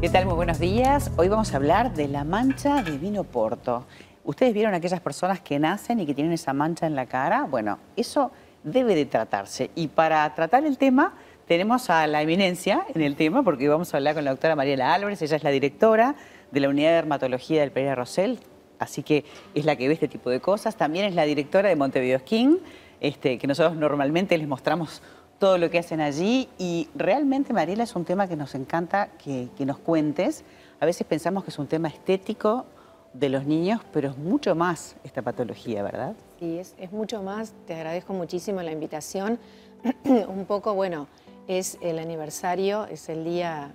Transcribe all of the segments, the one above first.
¿Qué tal? Muy buenos días. Hoy vamos a hablar de la mancha de vino porto. ¿Ustedes vieron aquellas personas que nacen y que tienen esa mancha en la cara? Bueno, eso debe de tratarse. Y para tratar el tema tenemos a la eminencia en el tema, porque vamos a hablar con la doctora Mariela Álvarez, ella es la directora de la Unidad de Dermatología del Pereira Rosell, así que es la que ve este tipo de cosas. También es la directora de Montevideo Skin, este, que nosotros normalmente les mostramos todo lo que hacen allí y realmente, Mariela, es un tema que nos encanta que, nos cuentes. A veces pensamos que es un tema estético de los niños, pero es mucho más esta patología, ¿verdad? Sí, es, mucho más. Te agradezco muchísimo la invitación. un poco, bueno, es el aniversario, es el día,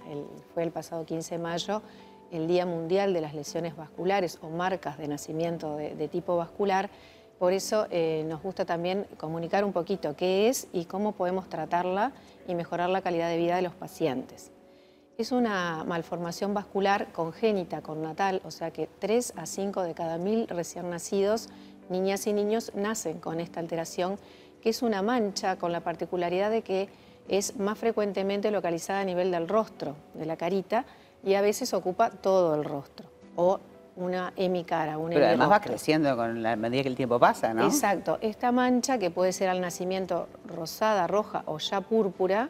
fue el pasado 15 de mayo, el Día Mundial de las Lesiones Vasculares o marcas de nacimiento de tipo vascular. Por eso eh, nos gusta también comunicar un poquito qué es y cómo podemos tratarla y mejorar la calidad de vida de los pacientes. Es una malformación vascular congénita natal, o sea que 3 a 5 de cada mil recién nacidos, niñas y niños, nacen con esta alteración, que es una mancha con la particularidad de que es más frecuentemente localizada a nivel del rostro, de la carita, y a veces ocupa todo el rostro o una hemicara. Una Pero además va creciendo con la medida que el tiempo pasa, ¿no? Exacto. Esta mancha, que puede ser al nacimiento rosada, roja o ya púrpura,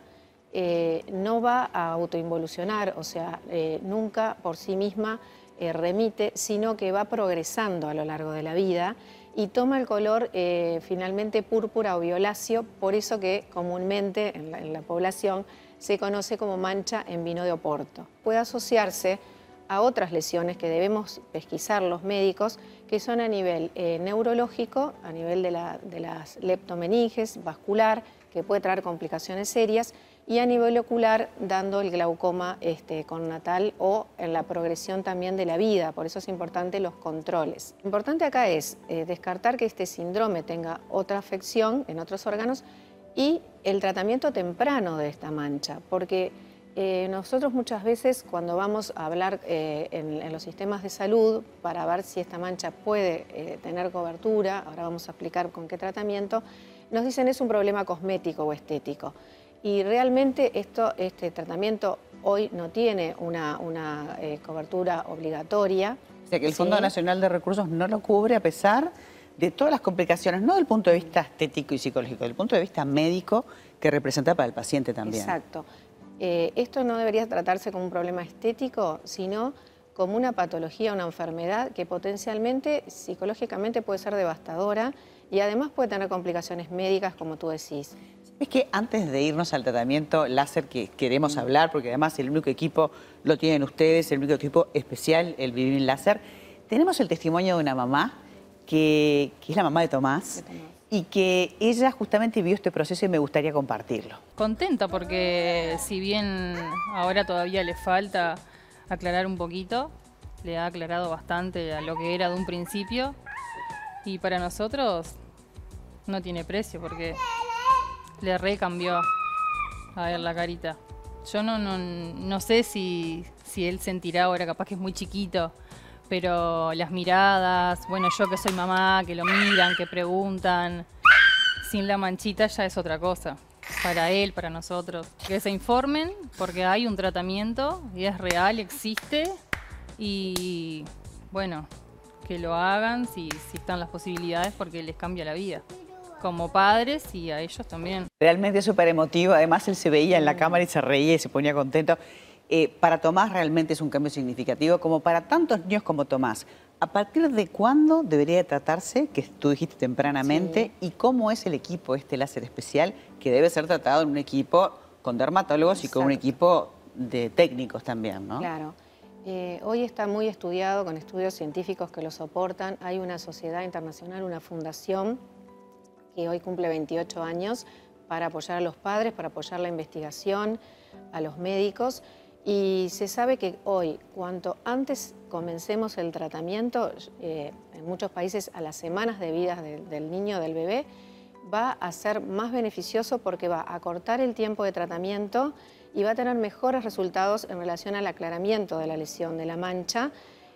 eh, no va a autoinvolucionar, o sea, eh, nunca por sí misma eh, remite, sino que va progresando a lo largo de la vida y toma el color finalmente púrpura o violáceo, por eso que comúnmente en la, en la población se conoce como mancha en vino de Oporto. Puede asociarse a otras lesiones que debemos pesquisar los médicos, que son a nivel eh, neurológico, a nivel de, las leptomeninges, vascular, que puede traer complicaciones serias, y a nivel ocular, dando el glaucoma este, con natal o en la progresión también de la vida. Por eso es importante los controles. Lo importante acá es eh, descartar que este síndrome tenga otra afección en otros órganos y el tratamiento temprano de esta mancha, porque eh, nosotros muchas veces cuando vamos a hablar eh, en, los sistemas de salud para ver si esta mancha puede eh, tener cobertura, ahora vamos a explicar con qué tratamiento, nos dicen es un problema cosmético o estético. Y realmente esto, este tratamiento hoy no tiene una, cobertura obligatoria. O sea que el Fondo Nacional de Recursos no lo cubre a pesar de todas las complicaciones, no del punto de vista estético y psicológico, del punto de vista médico que representa para el paciente también. Exacto. Eh, esto no debería tratarse como un problema estético, sino como una patología, una enfermedad que potencialmente psicológicamente puede ser devastadora y además puede tener complicaciones médicas, como tú decís. Es que antes de irnos al tratamiento láser que queremos hablar, porque además el único equipo lo tienen ustedes, el único equipo especial, el Vivir Láser, tenemos el testimonio de una mamá que, es la mamá de Tomás y que ella justamente vio este proceso y me gustaría compartirlo. Contenta porque si bien ahora todavía le falta aclarar un poquito, le ha aclarado bastante a lo que era de un principio y para nosotros no tiene precio porque le recambió a ver la carita. Yo no, no, no sé si, si él sentirá ahora, capaz que es muy chiquito, pero las miradas, bueno, yo que soy mamá, que lo miran, que preguntan, sin la manchita ya es otra cosa. Para él, para nosotros. Que se informen porque hay un tratamiento y es real, existe y bueno, que lo hagan si, si están las posibilidades porque les cambia la vida como padres y a ellos también. Realmente súper emotivo, además él se veía en la cámara y se reía y se ponía contento. Eh, para Tomás realmente es un cambio significativo, como para tantos niños como Tomás. ¿A partir de cuándo debería tratarse, que tú dijiste tempranamente, y cómo es el equipo, este láser especial, que debe ser tratado en un equipo con dermatólogos y con un equipo de técnicos también, ¿no? Claro. Eh, hoy está muy estudiado con estudios científicos que lo soportan. Hay una sociedad internacional, una fundación que hoy cumple 28 años para apoyar a los padres, para apoyar la investigación, a los médicos y se sabe que hoy, cuanto antes comencemos el tratamiento, eh, en muchos países a las semanas de vida del niño, del bebé, va a ser más beneficioso porque va a cortar el tiempo de tratamiento y va a tener mejores resultados en relación al aclaramiento de la lesión, de la mancha,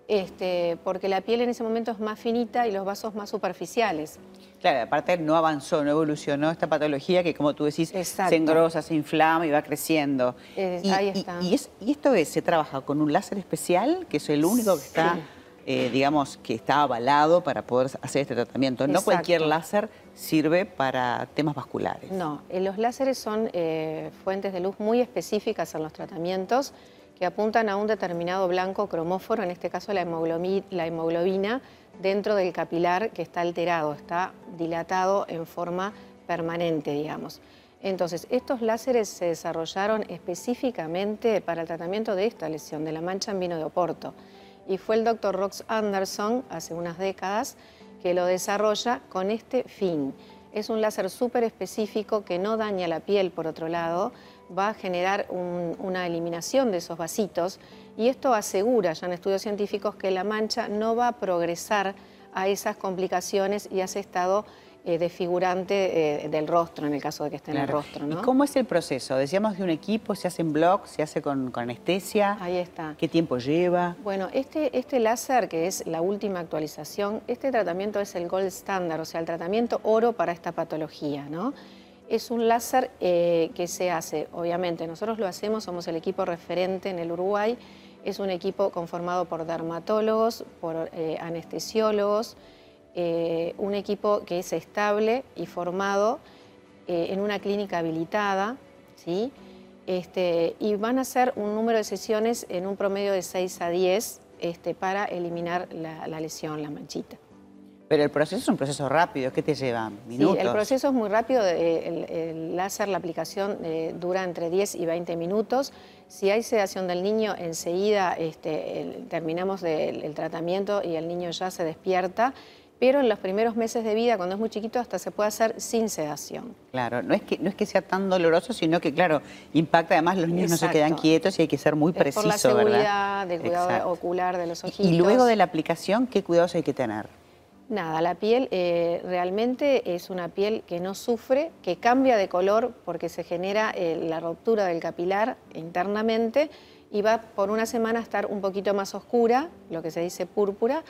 este, porque la piel en ese momento es más finita y los vasos más superficiales. Claro, aparte no avanzó, no evolucionó esta patología que, como tú decís, Exacto. se engrosa, se inflama y va creciendo. Es- y, ahí está. y es- y esto es, se trabaja con un láser especial, que es el único que está, Sí. eh, digamos, que está avalado para poder hacer este tratamiento. No cualquier láser sirve para temas vasculares. No, eh, los láseres son eh, fuentes de luz muy específicas en los tratamientos que apuntan a un determinado blanco cromóforo, en este caso la, la hemoglobina, dentro del capilar que está alterado, está dilatado en forma permanente, digamos. Entonces, estos láseres se desarrollaron específicamente para el tratamiento de esta lesión, de la mancha en vino de Oporto. Y fue el doctor Rox Anderson, hace unas décadas, que lo desarrolla con este fin. Es un láser súper específico que no daña la piel, por otro lado, va a generar un- una eliminación de esos vasitos y esto asegura ya en estudios científicos que la mancha no va a progresar a esas complicaciones y a ese estado eh, desfigurante eh, del rostro, en el caso de que esté en el rostro. ¿Y cómo es el proceso? Decíamos de un equipo, se hace en blog, se hace con, con anestesia. Ahí está. ¿Qué tiempo lleva? Bueno, este, este láser, que es la última actualización, este tratamiento es el gold standard, o sea, el tratamiento oro para esta patología, ¿no? Es un láser eh, que se hace, obviamente, nosotros lo hacemos, somos el equipo referente en el Uruguay, es un equipo conformado por dermatólogos, por eh, anestesiólogos, eh, un equipo que es estable y formado eh, en una clínica habilitada, ¿sí? Este, y van a hacer un número de sesiones en un promedio de 6 a 10 este, para eliminar la, la lesión, la manchita. Pero el proceso es un proceso rápido, ¿qué te lleva? Minutos. Sí, el proceso es muy rápido, el, el láser, la aplicación eh, dura entre 10 y 20 minutos. Si hay sedación del niño, enseguida este, el- terminamos del- el tratamiento y el niño ya se despierta, pero en los primeros meses de vida, cuando es muy chiquito, hasta se puede hacer sin sedación. Claro, no es, que, no es que sea tan doloroso, sino que, claro, impacta además, los niños no se quedan quietos y hay que ser muy Es preciso, por la ¿verdad? seguridad, del cuidado Exacto. ocular de los ojitos. Y luego de la aplicación, ¿qué cuidados hay que tener? Nada, la piel eh, realmente es una piel que no sufre, que cambia de color porque se genera eh, la ruptura del capilar internamente y va por una semana a estar un poquito más oscura, lo que se dice púrpura,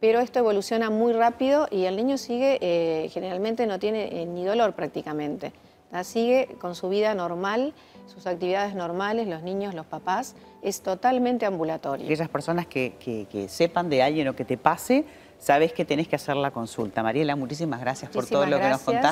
pero esto evoluciona muy rápido y el niño sigue, eh, generalmente no tiene eh, ni dolor prácticamente, ¿tá? sigue con su vida normal, sus actividades normales, los niños, los papás, es totalmente ambulatorio. Aquellas personas que, que- que sepan de alguien o que te pase, sabes que tenés que hacer la consulta. Mariela, muchísimas gracias por todo lo que nos contaste.